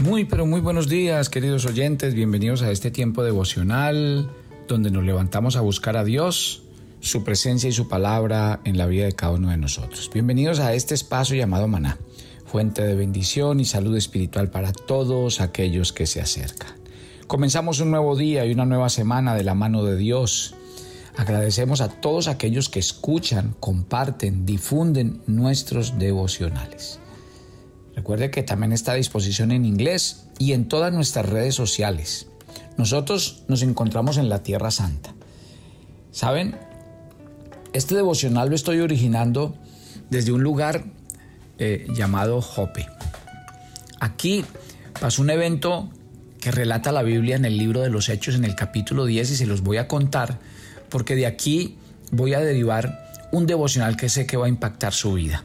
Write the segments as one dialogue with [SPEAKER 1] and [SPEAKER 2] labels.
[SPEAKER 1] Muy, pero muy buenos días, queridos oyentes. Bienvenidos a este tiempo devocional donde nos levantamos a buscar a Dios, su presencia y su palabra en la vida de cada uno de nosotros. Bienvenidos a este espacio llamado Maná, fuente de bendición y salud espiritual para todos aquellos que se acercan. Comenzamos un nuevo día y una nueva semana de la mano de Dios. Agradecemos a todos aquellos que escuchan, comparten, difunden nuestros devocionales. Recuerde que también está a disposición en inglés y en todas nuestras redes sociales. Nosotros nos encontramos en la Tierra Santa. ¿Saben? Este devocional lo estoy originando desde un lugar eh, llamado Jope. Aquí pasó un evento que relata la Biblia en el libro de los Hechos en el capítulo 10 y se los voy a contar porque de aquí voy a derivar un devocional que sé que va a impactar su vida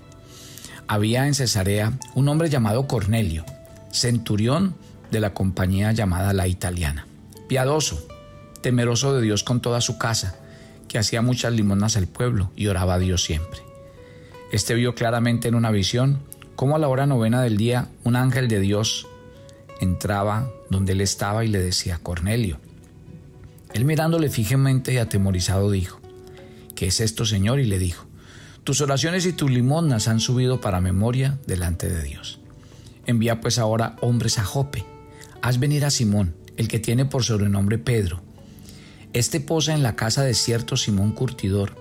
[SPEAKER 1] había en Cesarea un hombre llamado Cornelio, centurión de la compañía llamada la italiana, piadoso, temeroso de Dios con toda su casa, que hacía muchas limonas al pueblo y oraba a Dios siempre. Este vio claramente en una visión cómo a la hora novena del día un ángel de Dios entraba donde él estaba y le decía, Cornelio. Él mirándole fijamente y atemorizado dijo, ¿qué es esto, Señor? Y le dijo, tus oraciones y tus limonas han subido para memoria delante de Dios. Envía pues ahora hombres a Jope. Haz venir a Simón, el que tiene por sobrenombre Pedro. Este posa en la casa de cierto Simón Curtidor,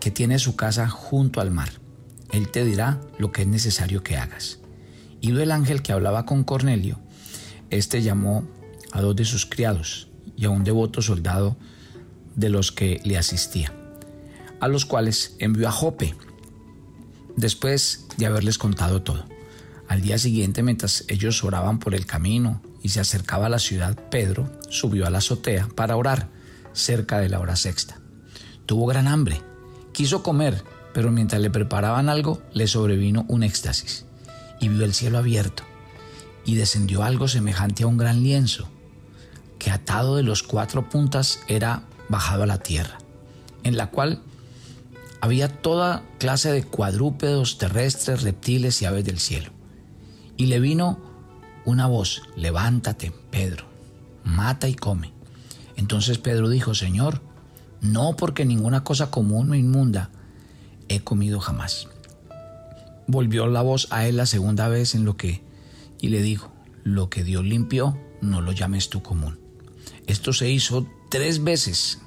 [SPEAKER 1] que tiene su casa junto al mar. Él te dirá lo que es necesario que hagas. Ido el ángel que hablaba con Cornelio, este llamó a dos de sus criados y a un devoto soldado de los que le asistía a los cuales envió a Jope, después de haberles contado todo. Al día siguiente, mientras ellos oraban por el camino y se acercaba a la ciudad, Pedro subió a la azotea para orar cerca de la hora sexta. Tuvo gran hambre, quiso comer, pero mientras le preparaban algo, le sobrevino un éxtasis y vio el cielo abierto y descendió algo semejante a un gran lienzo, que atado de los cuatro puntas era bajado a la tierra, en la cual había toda clase de cuadrúpedos terrestres, reptiles y aves del cielo. Y le vino una voz, levántate, Pedro, mata y come. Entonces Pedro dijo, Señor, no porque ninguna cosa común o inmunda he comido jamás. Volvió la voz a él la segunda vez en lo que, y le dijo, lo que Dios limpió, no lo llames tú común. Esto se hizo tres veces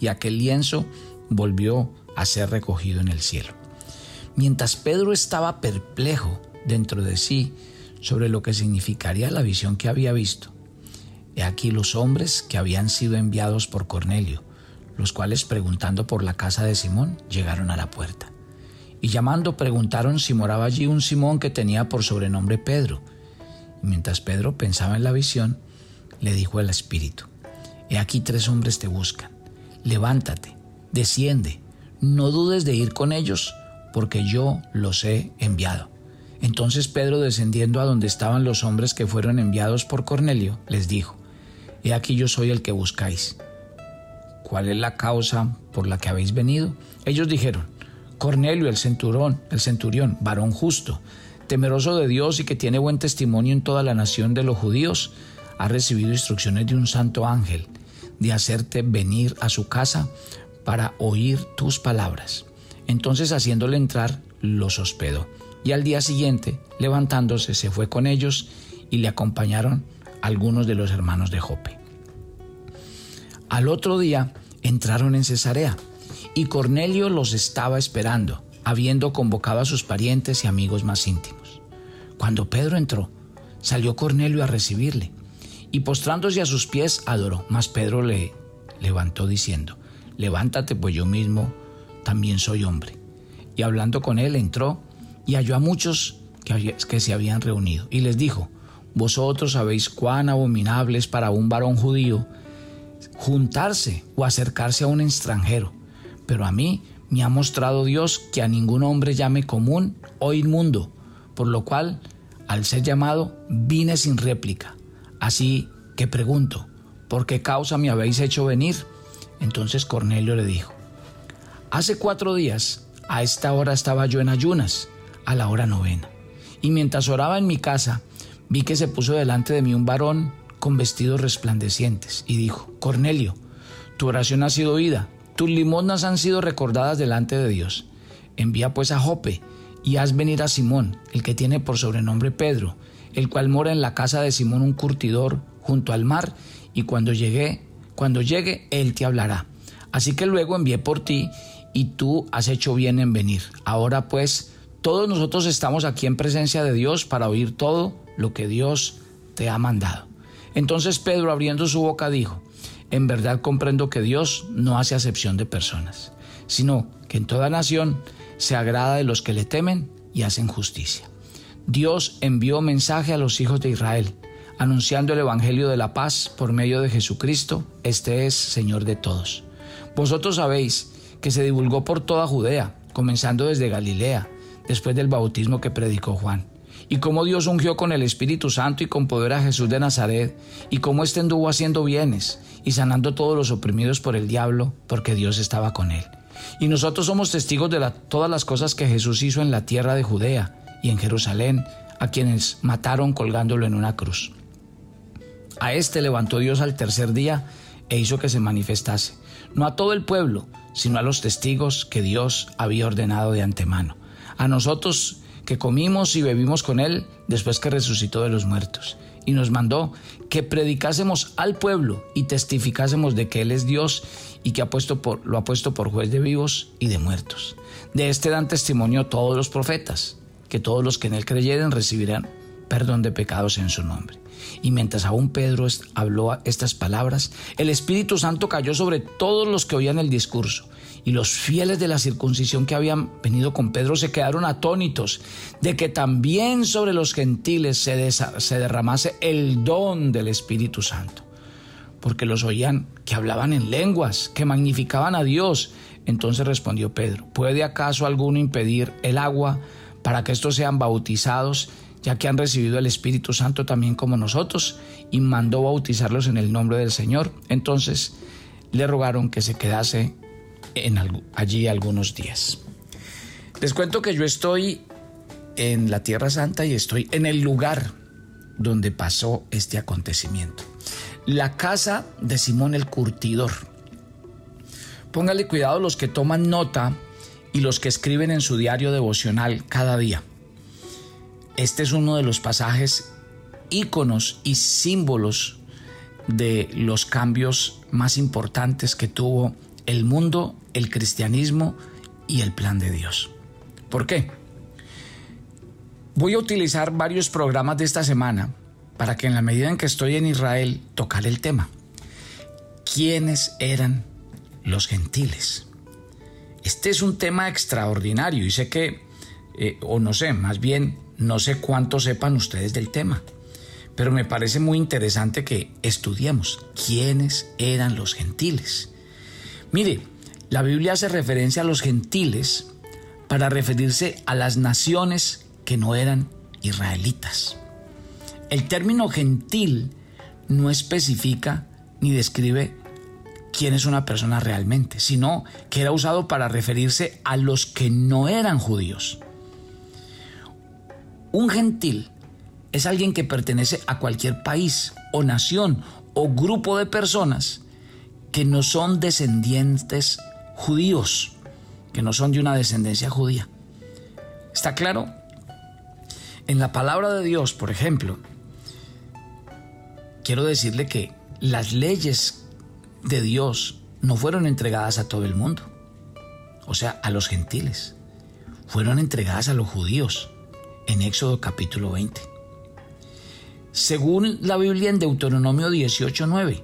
[SPEAKER 1] y aquel lienzo volvió a ser recogido en el cielo. Mientras Pedro estaba perplejo dentro de sí sobre lo que significaría la visión que había visto, he aquí los hombres que habían sido enviados por Cornelio, los cuales preguntando por la casa de Simón llegaron a la puerta. Y llamando preguntaron si moraba allí un Simón que tenía por sobrenombre Pedro. Y mientras Pedro pensaba en la visión, le dijo el Espíritu, He aquí tres hombres te buscan, levántate, desciende, no dudes de ir con ellos, porque yo los he enviado. Entonces Pedro, descendiendo a donde estaban los hombres que fueron enviados por Cornelio, les dijo, He aquí yo soy el que buscáis. ¿Cuál es la causa por la que habéis venido? Ellos dijeron, Cornelio, el centurión, el centurión, varón justo, temeroso de Dios y que tiene buen testimonio en toda la nación de los judíos, ha recibido instrucciones de un santo ángel de hacerte venir a su casa para oír tus palabras. Entonces haciéndole entrar, los hospedó. Y al día siguiente, levantándose, se fue con ellos y le acompañaron algunos de los hermanos de Jope. Al otro día entraron en Cesarea y Cornelio los estaba esperando, habiendo convocado a sus parientes y amigos más íntimos. Cuando Pedro entró, salió Cornelio a recibirle y postrándose a sus pies adoró, mas Pedro le levantó diciendo, levántate, pues yo mismo también soy hombre. Y hablando con él entró y halló a muchos que, se habían reunido y les dijo, vosotros sabéis cuán abominable es para un varón judío juntarse o acercarse a un extranjero, pero a mí me ha mostrado Dios que a ningún hombre llame común o inmundo, por lo cual, al ser llamado, vine sin réplica. Así que pregunto, ¿por qué causa me habéis hecho venir? Entonces Cornelio le dijo, hace cuatro días, a esta hora estaba yo en ayunas, a la hora novena, y mientras oraba en mi casa, vi que se puso delante de mí un varón con vestidos resplandecientes y dijo, Cornelio, tu oración ha sido oída, tus limosnas han sido recordadas delante de Dios. Envía pues a Jope y haz venir a Simón, el que tiene por sobrenombre Pedro, el cual mora en la casa de Simón un curtidor junto al mar, y cuando llegue, cuando llegue, él te hablará. Así que luego envié por ti, y tú has hecho bien en venir. Ahora pues, todos nosotros estamos aquí en presencia de Dios para oír todo lo que Dios te ha mandado. Entonces Pedro, abriendo su boca, dijo, en verdad comprendo que Dios no hace acepción de personas, sino que en toda nación se agrada de los que le temen y hacen justicia. Dios envió mensaje a los hijos de Israel, anunciando el Evangelio de la paz por medio de Jesucristo, este es Señor de todos. Vosotros sabéis que se divulgó por toda Judea, comenzando desde Galilea, después del bautismo que predicó Juan, y cómo Dios ungió con el Espíritu Santo y con poder a Jesús de Nazaret, y cómo éste anduvo haciendo bienes y sanando todos los oprimidos por el diablo, porque Dios estaba con él. Y nosotros somos testigos de todas las cosas que Jesús hizo en la tierra de Judea y en Jerusalén, a quienes mataron colgándolo en una cruz. A este levantó Dios al tercer día e hizo que se manifestase, no a todo el pueblo, sino a los testigos que Dios había ordenado de antemano, a nosotros que comimos y bebimos con Él después que resucitó de los muertos, y nos mandó que predicásemos al pueblo y testificásemos de que Él es Dios y que ha puesto por, lo ha puesto por juez de vivos y de muertos. De este dan testimonio todos los profetas, que todos los que en Él creyeren recibirán perdón de pecados en su nombre. Y mientras aún Pedro habló estas palabras, el Espíritu Santo cayó sobre todos los que oían el discurso. Y los fieles de la circuncisión que habían venido con Pedro se quedaron atónitos de que también sobre los gentiles se, se derramase el don del Espíritu Santo. Porque los oían que hablaban en lenguas, que magnificaban a Dios. Entonces respondió Pedro, ¿puede acaso alguno impedir el agua para que estos sean bautizados ya que han recibido el Espíritu Santo también como nosotros, y mandó bautizarlos en el nombre del Señor. Entonces le rogaron que se quedase en allí algunos días. Les cuento que yo estoy en la Tierra Santa y estoy en el lugar donde pasó este acontecimiento. La casa de Simón el Curtidor. Póngale cuidado los que toman nota y los que escriben en su diario devocional cada día. Este es uno de los pasajes íconos y símbolos de los cambios más importantes que tuvo el mundo, el cristianismo y el plan de Dios. ¿Por qué? Voy a utilizar varios programas de esta semana para que en la medida en que estoy en Israel tocar el tema. ¿Quiénes eran los gentiles? Este es un tema extraordinario y sé que, eh, o no sé, más bien no sé cuánto sepan ustedes del tema, pero me parece muy interesante que estudiemos quiénes eran los gentiles. Mire, la Biblia hace referencia a los gentiles para referirse a las naciones que no eran israelitas. El término gentil no especifica ni describe quién es una persona realmente, sino que era usado para referirse a los que no eran judíos. Un gentil es alguien que pertenece a cualquier país o nación o grupo de personas que no son descendientes judíos, que no son de una descendencia judía. ¿Está claro? En la palabra de Dios, por ejemplo, quiero decirle que las leyes de Dios no fueron entregadas a todo el mundo, o sea, a los gentiles, fueron entregadas a los judíos en Éxodo capítulo 20. Según la Biblia en Deuteronomio 18:9,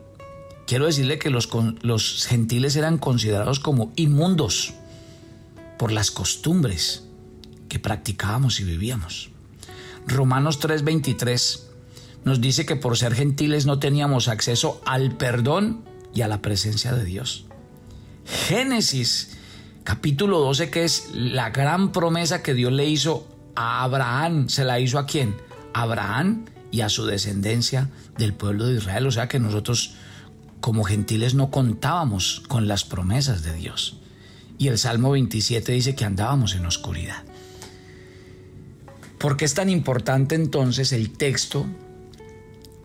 [SPEAKER 1] quiero decirle que los, los gentiles eran considerados como inmundos por las costumbres que practicábamos y vivíamos. Romanos 3:23 nos dice que por ser gentiles no teníamos acceso al perdón y a la presencia de Dios. Génesis capítulo 12, que es la gran promesa que Dios le hizo a Abraham. ¿Se la hizo a quién? A Abraham y a su descendencia del pueblo de Israel. O sea que nosotros como gentiles no contábamos con las promesas de Dios. Y el Salmo 27 dice que andábamos en oscuridad. ¿Por qué es tan importante entonces el texto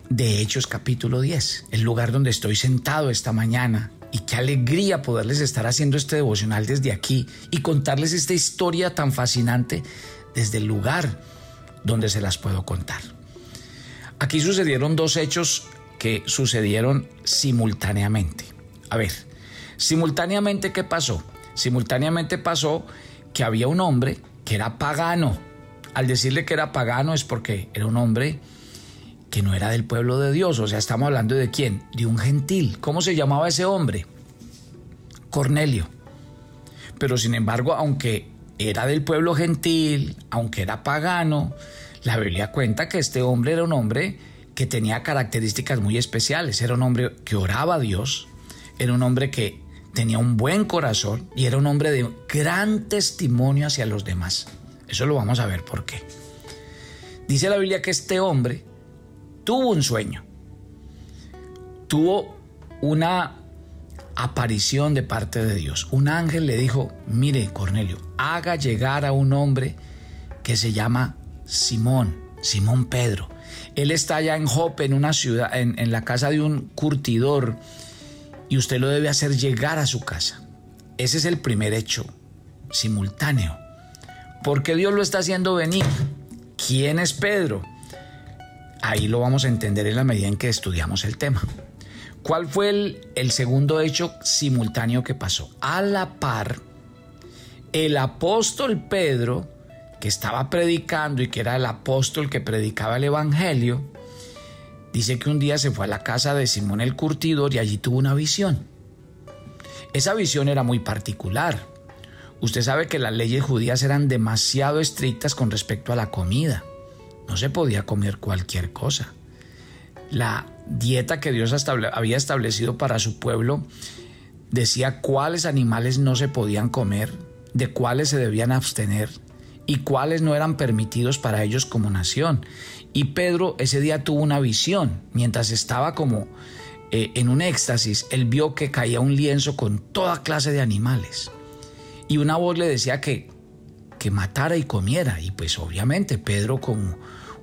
[SPEAKER 1] de Hechos capítulo 10, el lugar donde estoy sentado esta mañana? Y qué alegría poderles estar haciendo este devocional desde aquí y contarles esta historia tan fascinante desde el lugar donde se las puedo contar. Aquí sucedieron dos hechos que sucedieron simultáneamente. A ver, simultáneamente, ¿qué pasó? Simultáneamente pasó que había un hombre que era pagano, al decirle que era pagano es porque era un hombre que no era del pueblo de Dios. O sea, estamos hablando de quién? De un gentil. ¿Cómo se llamaba ese hombre? Cornelio. Pero sin embargo, aunque era del pueblo gentil, aunque era pagano, la Biblia cuenta que este hombre era un hombre que tenía características muy especiales. Era un hombre que oraba a Dios, era un hombre que tenía un buen corazón y era un hombre de gran testimonio hacia los demás. Eso lo vamos a ver por qué. Dice la Biblia que este hombre tuvo un sueño, tuvo una aparición de parte de Dios. Un ángel le dijo, mire Cornelio, haga llegar a un hombre que se llama Simón, Simón Pedro. Él está allá en Jope, en una ciudad, en, en la casa de un curtidor, y usted lo debe hacer llegar a su casa. Ese es el primer hecho simultáneo. ¿Por qué Dios lo está haciendo venir? ¿Quién es Pedro? Ahí lo vamos a entender en la medida en que estudiamos el tema. ¿Cuál fue el, el segundo hecho simultáneo que pasó? A la par, el apóstol Pedro, que estaba predicando y que era el apóstol que predicaba el Evangelio, dice que un día se fue a la casa de Simón el Curtidor y allí tuvo una visión. Esa visión era muy particular Usted sabe que las leyes judías eran demasiado estrictas con respecto a la comida. No se podía comer cualquier cosa. La dieta que Dios había establecido para su pueblo decía cuáles animales no se podían comer, de cuáles se debían abstener y cuáles no eran permitidos para ellos como nación. Y Pedro ese día tuvo una visión, mientras estaba como eh, en un éxtasis, él vio que caía un lienzo con toda clase de animales y una voz le decía que, que matara y comiera. Y pues obviamente Pedro como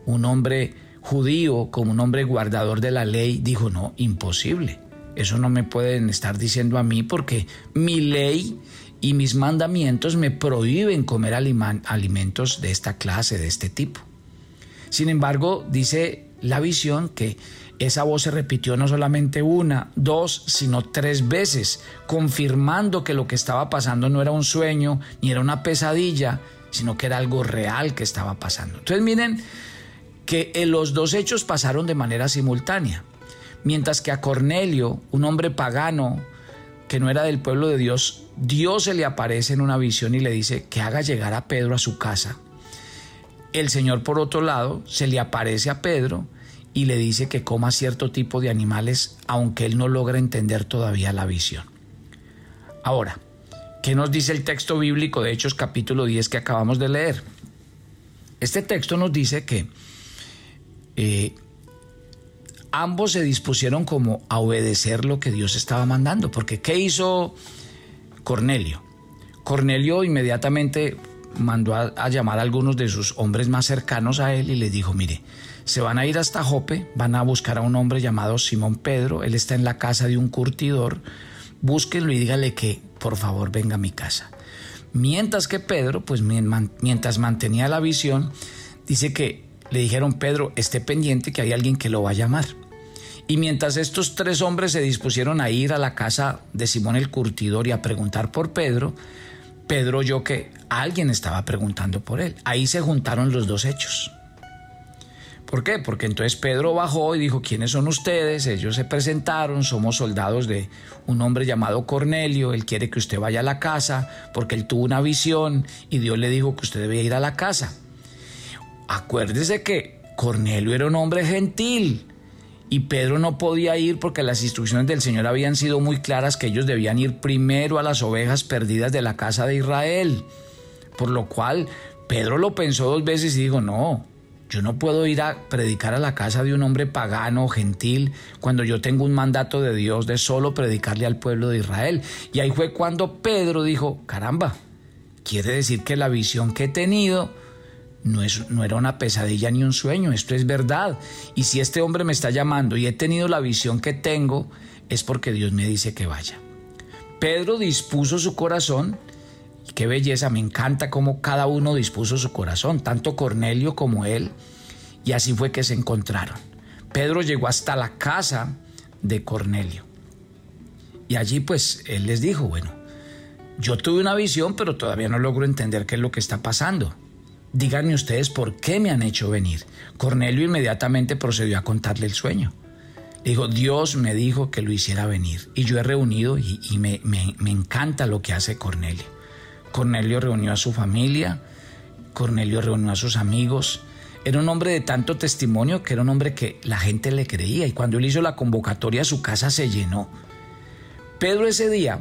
[SPEAKER 1] un hombre judío, como un hombre guardador de la ley, dijo, no, imposible. Eso no me pueden estar diciendo a mí porque mi ley y mis mandamientos me prohíben comer alimentos de esta clase, de este tipo. Sin embargo, dice la visión que esa voz se repitió no solamente una, dos, sino tres veces, confirmando que lo que estaba pasando no era un sueño ni era una pesadilla, sino que era algo real que estaba pasando. Entonces miren que eh, los dos hechos pasaron de manera simultánea. Mientras que a Cornelio, un hombre pagano que no era del pueblo de Dios, Dios se le aparece en una visión y le dice que haga llegar a Pedro a su casa. El Señor, por otro lado, se le aparece a Pedro y le dice que coma cierto tipo de animales, aunque él no logra entender todavía la visión. Ahora, ¿qué nos dice el texto bíblico de Hechos capítulo 10 que acabamos de leer? Este texto nos dice que eh, ambos se dispusieron como a obedecer lo que Dios estaba mandando, porque ¿qué hizo Cornelio? Cornelio inmediatamente mandó a, a llamar a algunos de sus hombres más cercanos a él y les dijo, mire, se van a ir hasta Jope, van a buscar a un hombre llamado Simón Pedro, él está en la casa de un curtidor, búsquenlo y dígale que por favor venga a mi casa. Mientras que Pedro, pues mientras mantenía la visión, dice que le dijeron, Pedro, esté pendiente que hay alguien que lo va a llamar. Y mientras estos tres hombres se dispusieron a ir a la casa de Simón el curtidor y a preguntar por Pedro, Pedro oyó que alguien estaba preguntando por él. Ahí se juntaron los dos hechos. ¿Por qué? Porque entonces Pedro bajó y dijo, ¿quiénes son ustedes? Ellos se presentaron, somos soldados de un hombre llamado Cornelio, él quiere que usted vaya a la casa porque él tuvo una visión y Dios le dijo que usted debía ir a la casa. Acuérdese que Cornelio era un hombre gentil y Pedro no podía ir porque las instrucciones del Señor habían sido muy claras que ellos debían ir primero a las ovejas perdidas de la casa de Israel. Por lo cual Pedro lo pensó dos veces y dijo, no, yo no puedo ir a predicar a la casa de un hombre pagano, gentil, cuando yo tengo un mandato de Dios de solo predicarle al pueblo de Israel. Y ahí fue cuando Pedro dijo, caramba, quiere decir que la visión que he tenido no, es, no era una pesadilla ni un sueño, esto es verdad. Y si este hombre me está llamando y he tenido la visión que tengo, es porque Dios me dice que vaya. Pedro dispuso su corazón, qué belleza, me encanta cómo cada uno dispuso su corazón, tanto Cornelio como él, y así fue que se encontraron. Pedro llegó hasta la casa de Cornelio. Y allí pues él les dijo, bueno, yo tuve una visión, pero todavía no logro entender qué es lo que está pasando. Díganme ustedes por qué me han hecho venir. Cornelio inmediatamente procedió a contarle el sueño. dijo, Dios me dijo que lo hiciera venir. Y yo he reunido y, me, me encanta lo que hace Cornelio. Cornelio reunió a su familia, Cornelio reunió a sus amigos. Era un hombre de tanto testimonio que era un hombre que la gente le creía y cuando él hizo la convocatoria su casa se llenó. Pedro ese día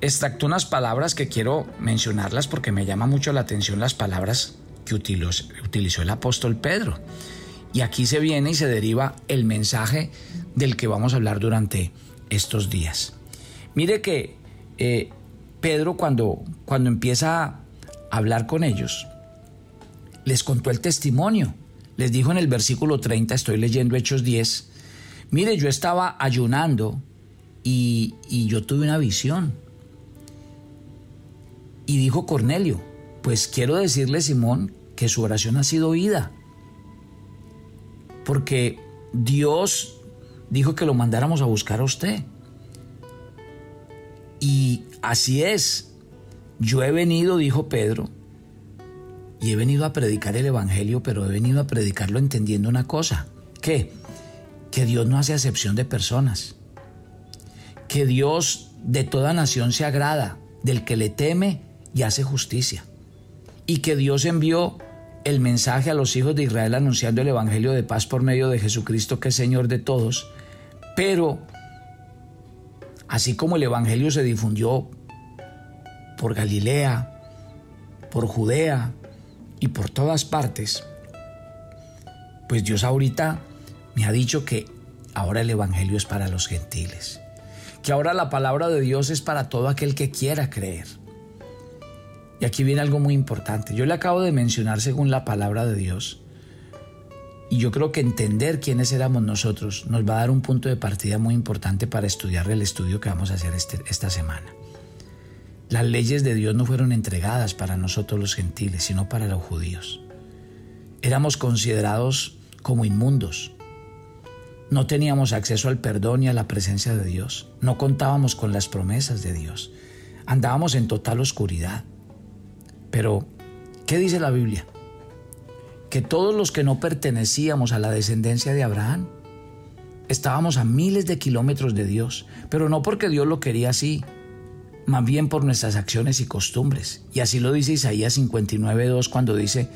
[SPEAKER 1] extractó unas palabras que quiero mencionarlas porque me llama mucho la atención las palabras que utilizó, el apóstol Pedro. Y aquí se viene y se deriva el mensaje del que vamos a hablar durante estos días. Mire que eh, Pedro cuando, cuando empieza a hablar con ellos, les contó el testimonio. Les dijo en el versículo 30, estoy leyendo Hechos 10, mire, yo estaba ayunando y, y yo tuve una visión. Y dijo Cornelio, pues quiero decirle, Simón, que su oración ha sido oída. Porque Dios dijo que lo mandáramos a buscar a usted. Y así es. Yo he venido, dijo Pedro, y he venido a predicar el Evangelio, pero he venido a predicarlo entendiendo una cosa. Que Dios no hace acepción de personas. Que Dios de toda nación se agrada del que le teme y hace justicia y que Dios envió el mensaje a los hijos de Israel anunciando el Evangelio de paz por medio de Jesucristo que es Señor de todos, pero así como el Evangelio se difundió por Galilea, por Judea y por todas partes, pues Dios ahorita me ha dicho que ahora el Evangelio es para los gentiles, que ahora la palabra de Dios es para todo aquel que quiera creer. Y aquí viene algo muy importante. Yo le acabo de mencionar según la palabra de Dios. Y yo creo que entender quiénes éramos nosotros nos va a dar un punto de partida muy importante para estudiar el estudio que vamos a hacer este, esta semana. Las leyes de Dios no fueron entregadas para nosotros los gentiles, sino para los judíos. Éramos considerados como inmundos. No teníamos acceso al perdón y a la presencia de Dios. No contábamos con las promesas de Dios. Andábamos en total oscuridad. Pero, ¿qué dice la Biblia? Que todos los que no pertenecíamos a la descendencia de Abraham estábamos a miles de kilómetros de Dios, pero no porque Dios lo quería así, más bien por nuestras acciones y costumbres. Y así lo dice Isaías 59.2 cuando dice,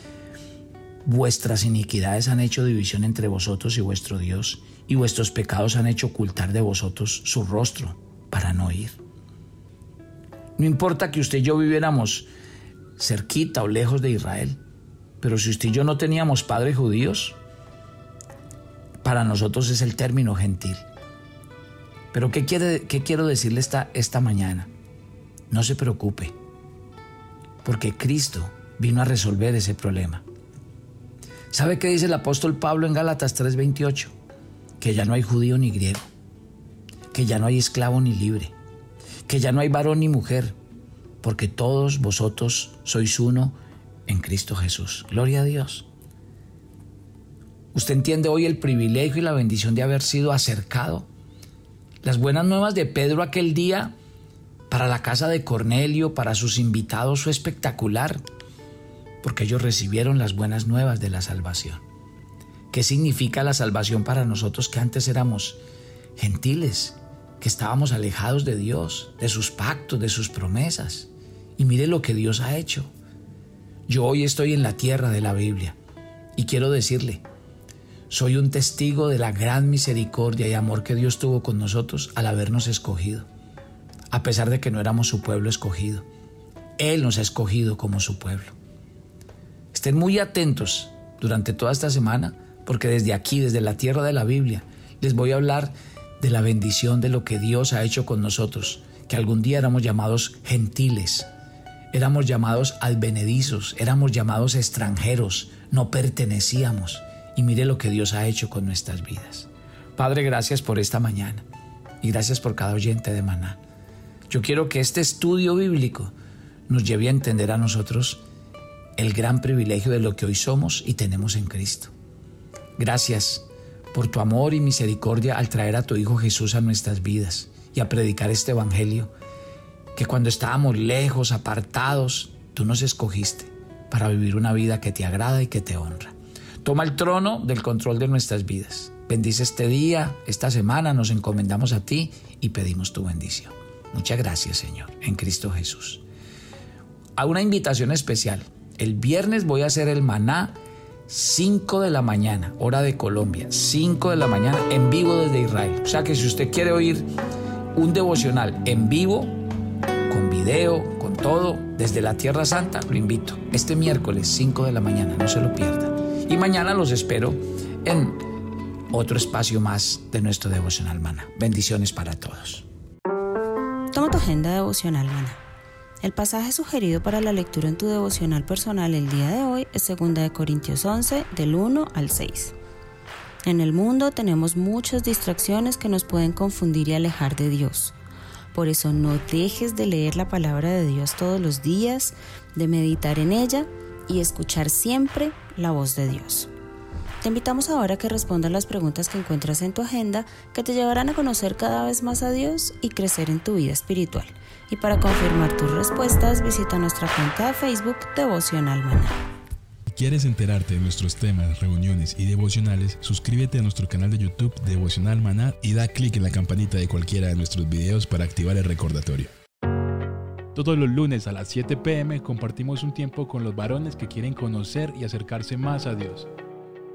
[SPEAKER 1] vuestras iniquidades han hecho división entre vosotros y vuestro Dios, y vuestros pecados han hecho ocultar de vosotros su rostro para no ir. No importa que usted y yo viviéramos cerquita o lejos de Israel. Pero si usted y yo no teníamos padres judíos, para nosotros es el término gentil. Pero ¿qué, quiere, qué quiero decirle esta, esta mañana? No se preocupe, porque Cristo vino a resolver ese problema. ¿Sabe qué dice el apóstol Pablo en Gálatas 3:28? Que ya no hay judío ni griego, que ya no hay esclavo ni libre, que ya no hay varón ni mujer, porque todos vosotros sois uno en Cristo Jesús. Gloria a Dios. Usted entiende hoy el privilegio y la bendición de haber sido acercado. Las buenas nuevas de Pedro aquel día para la casa de Cornelio, para sus invitados, fue espectacular, porque ellos recibieron las buenas nuevas de la salvación. ¿Qué significa la salvación para nosotros que antes éramos gentiles, que estábamos alejados de Dios, de sus pactos, de sus promesas. Y mire lo que Dios ha hecho. Yo hoy estoy en la tierra de la Biblia y quiero decirle, soy un testigo de la gran misericordia y amor que Dios tuvo con nosotros al habernos escogido, a pesar de que no éramos su pueblo escogido. Él nos ha escogido como su pueblo. Estén muy atentos durante toda esta semana, porque desde aquí, desde la tierra de la Biblia, les voy a hablar de la bendición de lo que Dios ha hecho con nosotros, que algún día éramos llamados gentiles, éramos llamados advenedizos, éramos llamados extranjeros, no pertenecíamos. Y mire lo que Dios ha hecho con nuestras vidas. Padre, gracias por esta mañana y gracias por cada oyente de Maná. Yo quiero que este estudio bíblico nos lleve a entender a nosotros el gran privilegio de lo que hoy somos y tenemos en Cristo. Gracias por tu amor y misericordia al traer a tu Hijo Jesús a nuestras vidas y a predicar este Evangelio, que cuando estábamos lejos, apartados, tú nos escogiste para vivir una vida que te agrada y que te honra. Toma el trono del control de nuestras vidas. Bendice este día, esta semana, nos encomendamos a ti y pedimos tu bendición. Muchas gracias, Señor, en Cristo Jesús. A una invitación especial. El viernes voy a hacer el maná 5 de la mañana, hora de Colombia, 5 de la mañana en vivo desde Israel. O sea que si usted quiere oír un devocional en vivo, con video, con todo, desde la Tierra Santa, lo invito. Este miércoles 5 de la mañana, no se lo pierda. Y mañana los espero en otro espacio más de nuestro devocional Mana. Bendiciones para todos.
[SPEAKER 2] Toma tu agenda devocional Mana. El pasaje sugerido para la lectura en tu devocional personal el día de hoy es 2 Corintios 11, del 1 al 6. En el mundo tenemos muchas distracciones que nos pueden confundir y alejar de Dios. Por eso no dejes de leer la palabra de Dios todos los días, de meditar en ella y escuchar siempre la voz de Dios. Te invitamos ahora a que respondas las preguntas que encuentras en tu agenda que te llevarán a conocer cada vez más a Dios y crecer en tu vida espiritual. Y para confirmar tus respuestas, visita nuestra cuenta de Facebook Devocional Maná.
[SPEAKER 3] ¿Quieres enterarte de nuestros temas, reuniones y devocionales? Suscríbete a nuestro canal de YouTube Devocional Maná y da clic en la campanita de cualquiera de nuestros videos para activar el recordatorio. Todos los lunes a las 7 pm compartimos un tiempo con los varones que quieren conocer y acercarse más a Dios.